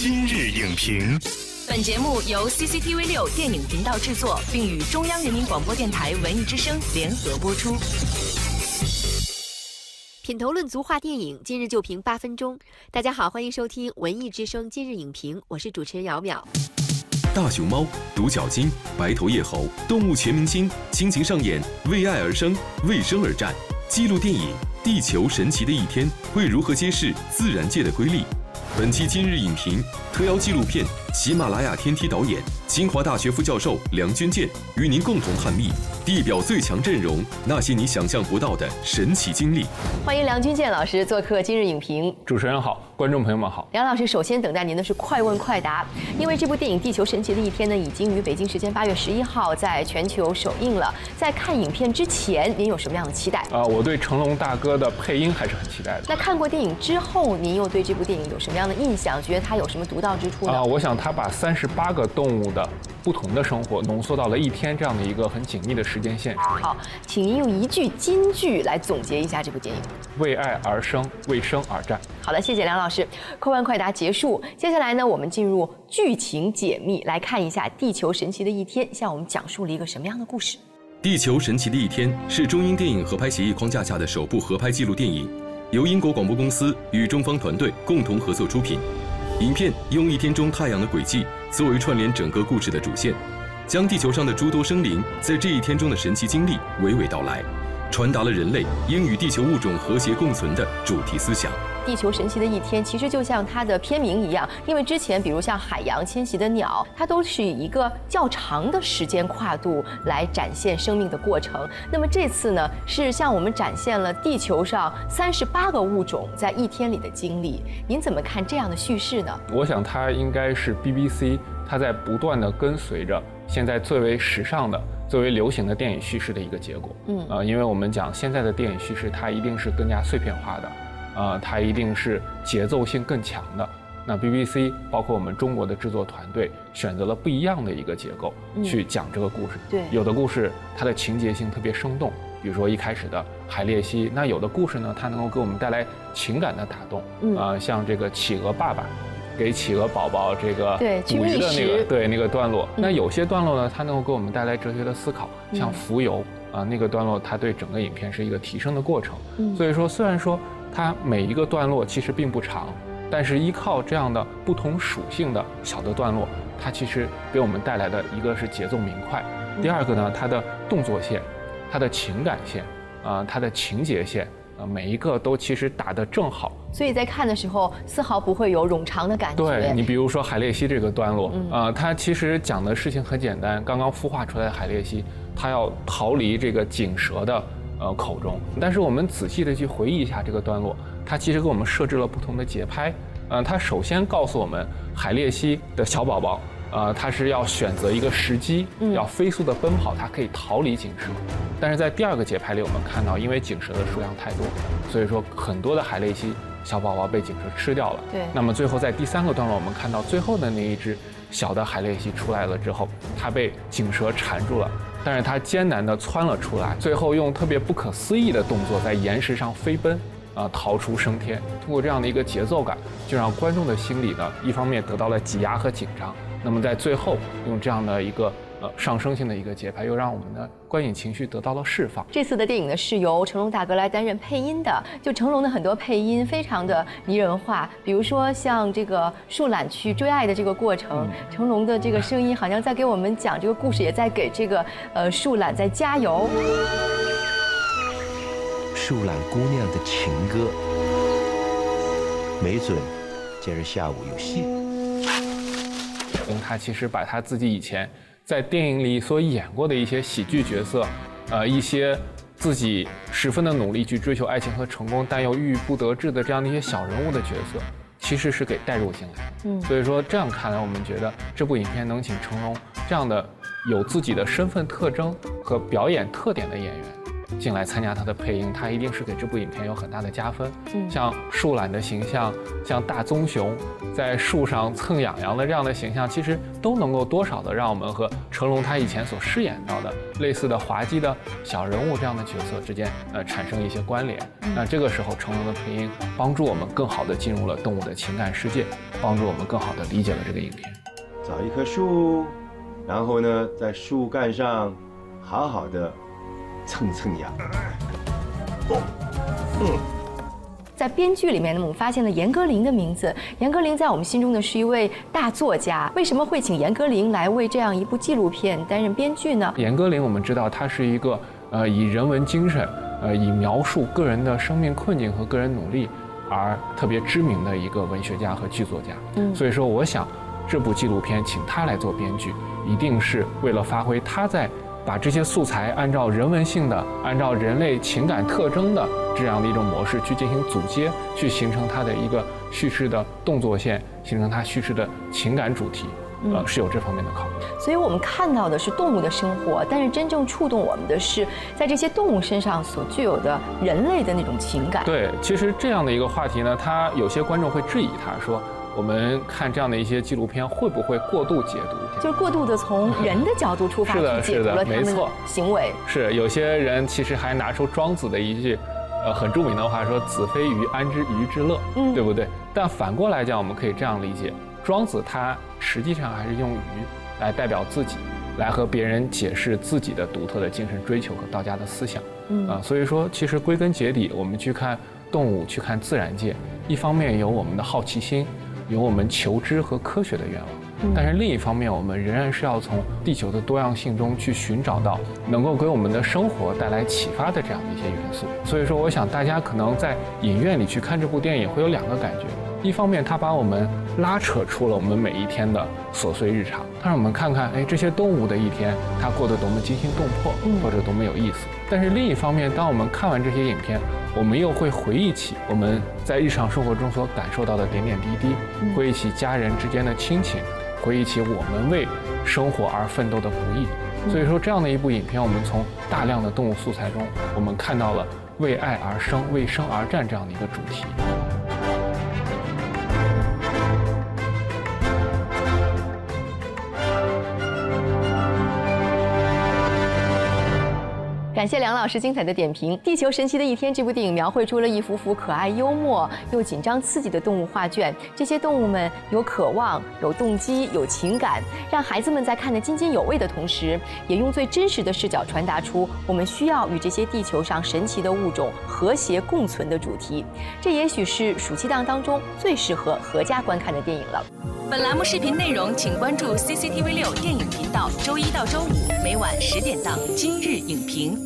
今日影评，本节目由 CCTV 六电影频道制作，并与中央人民广播电台文艺之声联合播出。品头论足话电影，今日就评八分钟。大家好，欢迎收听文艺之声今日影评，我是主持人姚淼。大熊猫、独角鲸、白头叶猴，动物全明星倾情上演，为爱而生，为生而战。纪录电影《地球神奇的一天》会如何揭示自然界的瑰丽？本期今日影评特邀纪录片《喜马拉雅天梯》导演、清华大学副教授梁君健与您共同探秘地表最强阵容那些你想象不到的神奇经历。欢迎梁君健老师做客今日影评。主持人好，观众朋友们好。梁老师，首先等待您的是快问快答，因为这部电影《地球神奇的一天》呢，已经于北京时间八月十一号在全球首映了。在看影片之前，您有什么样的期待？啊，我对成龙大哥的配音还是很期待的。那看过电影之后，您又对这部电影有什么样的印象？觉得它有什么独到之处呢？啊，我想他把三十八个动物的不同的生活浓缩到了一天这样的一个很紧密的时间线上。好，请您用一句金句来总结一下这部电影。为爱而生，为生而战。好的，谢谢梁老师。快问快答结束，接下来呢，我们进入剧情解密，来看一下《地球神奇的一天》向我们讲述了一个什么样的故事。《地球神奇的一天》是中英电影合拍协议框架下的首部合拍纪录电影，由英国广播公司与中方团队共同合作出品。影片用一天中太阳的轨迹作为串联整个故事的主线，将地球上的诸多生灵在这一天中的神奇经历娓娓道来，传达了人类应与地球物种和谐共存的主题思想。地球神奇的一天，其实就像它的片名一样，因为之前比如像海洋迁徙的鸟，它都是以一个较长的时间跨度来展现生命的过程。那么这次呢，是向我们展现了地球上三十八个物种在一天里的经历。您怎么看这样的叙事呢？我想它应该是 BBC 它在不断的跟随着现在最为时尚的、最为流行的电影叙事的一个结果。嗯呃，因为我们讲现在的电影叙事，它一定是更加碎片化的。呃，它一定是节奏性更强的。那 BBC 包括我们中国的制作团队选择了不一样的一个结构去讲这个故事。对有的故事它的情节性特别生动，比如说一开始的海鬣蜥。那有的故事呢，它能够给我们带来情感的打动。嗯啊、像这个企鹅爸爸给企鹅宝宝这个捕鱼的那个对那个段落。嗯那有些段落呢，它能够给我们带来哲学的思考，像嗯浮游啊、那个段落，它对整个影片是一个提升的过程。嗯所以说，虽然说它每一个段落其实并不长，但是依靠这样的不同属性的小的段落，它其实给我们带来的一个是节奏明快，第二个呢，它的动作线、它的情感线啊、它的情节线啊、每一个都其实打得正好。所以在看的时候，丝毫不会有冗长的感觉。对你比如说海鬣蜥这个段落，嗯啊，它其实讲的事情很简单，刚刚孵化出来的海鬣蜥，它要逃离这个井蛇的呃口中，但是我们仔细的去回忆一下这个段落，它其实给我们设置了不同的节拍，呃，它首先告诉我们海鬣蜥的小宝宝。呃，它是要选择一个时机，嗯要飞速的奔跑，它可以逃离警蛇。但是在第二个节拍里，我们看到，因为警蛇的数量太多，所以说很多的海鬣蜥小宝宝被警蛇吃掉了。对那么最后在第三个段落，我们看到最后的那一只小的海鬣蜥出来了之后，它被警蛇缠住了，但是它艰难地窜了出来，最后用特别不可思议的动作在岩石上飞奔。啊，逃出升天。通过这样的一个节奏感，就让观众的心里呢，一方面得到了挤压和紧张，那么在最后用这样的一个呃上升性的一个节拍，又让我们的观影情绪得到了释放。这次的电影呢是由成龙大哥来担任配音的，就成龙的很多配音非常的迷人化，比如说像这个树懒去追爱的这个过程，成龙的这个声音好像在给我们讲这个故事，也在给这个呃树懒在加油。树懒姑娘的情歌，没准今儿下午有戏。嗯，他其实把他自己以前在电影里所演过的一些喜剧角色，呃，一些自己十分的努力去追求爱情和成功，但又郁郁不得志的这样的一些小人物的角色，其实是给带入进来。嗯所以说这样看来，我们觉得这部影片能请成龙这样的有自己的身份特征和表演特点的演员进来参加他的配音，他一定是给这部影片有很大的加分。嗯像树懒的形象，像大棕熊在树上蹭痒痒的这样的形象，其实都能够多少的让我们和成龙他以前所饰演到的类似的滑稽的小人物这样的角色之间，呃，产生一些关联。那这个时候，成龙的配音帮助我们更好的进入了动物的情感世界，帮助我们更好的理解了这个影片。找一棵树，然后呢，在树干上好好的蹭蹭痒。在编剧里面呢，我们发现了严歌苓的名字。严歌苓在我们心中呢是一位大作家，为什么会请严歌苓来为这样一部纪录片担任编剧呢？严歌苓，我们知道他是一个呃以人文精神，呃以描述个人的生命困境和个人努力而特别知名的一个文学家和剧作家。嗯所以说，我想这部纪录片请他来做编剧，一定是为了发挥他在把这些素材按照人文性的、按照人类情感特征的这样的一种模式去进行组接，去形成它的一个叙事的动作线，形成它叙事的情感主题。呃，是有这方面的考虑。所以我们看到的是动物的生活，但是真正触动我们的是在这些动物身上所具有的人类的那种情感。对，其实这样的一个话题呢，它有些观众会质疑他说，我们看这样的一些纪录片会不会过度解读？就是过度的从人的角度出发是的去解读是的了他们的没错行为。是有些人其实还拿出庄子的一句，呃，很著名的话说“子非鱼，安知鱼之乐”，嗯对不对？但反过来讲，我们可以这样理解，庄子他实际上还是用鱼来代表自己，来和别人解释自己的独特的精神追求和道家的思想。嗯啊，所以说，其实归根结底，我们去看动物，去看自然界，一方面有我们的好奇心，有我们求知和科学的愿望。但是另一方面，我们仍然是要从地球的多样性中去寻找到能够给我们的生活带来启发的这样的一些元素。所以说，我想大家可能在影院里去看这部电影会有两个感觉：一方面，它把我们拉扯出了我们每一天的琐碎日常，它让我们看看，哎，这些动物的一天，它过得多么惊心动魄，或者多么有意思。但是另一方面，当我们看完这些影片，我们又会回忆起我们在日常生活中所感受到的点点滴滴，回忆起家人之间的亲情，回忆起我们为生活而奋斗的不易。所以说，这样的一部影片，我们从大量的动物素材中，我们看到了为爱而生、为生而战这样的一个主题。感谢梁老师精彩的点评，《地球神奇的一天》这部电影描绘出了一幅幅可爱、幽默又紧张刺激的动物画卷。这些动物们有渴望、有动机、有情感，让孩子们在看得津津有味的同时，也用最真实的视角传达出我们需要与这些地球上神奇的物种和谐共存的主题。这也许是暑期档当中最适合合家观看的电影了。本栏目视频内容，请关注 CCTV 六电影频道，周一到周五每晚十点档《今日影评》。